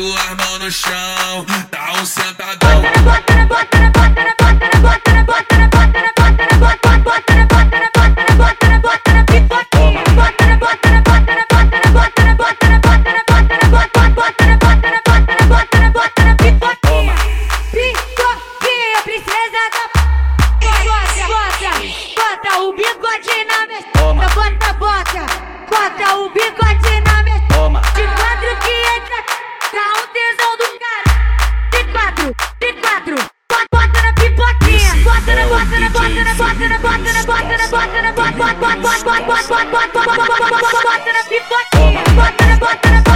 tuas mãos no chão, dá tá um sentadão. Bota o bigode na minha quatro, Bota na pipoquinha, bota na bota na bota na bota na bota na bota na bota na bota na bota na bota na bota na bota na bota na pipoquinha, bota na bota na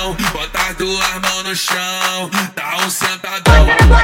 chão, bota as duas mãos no chão, dá um sentadão.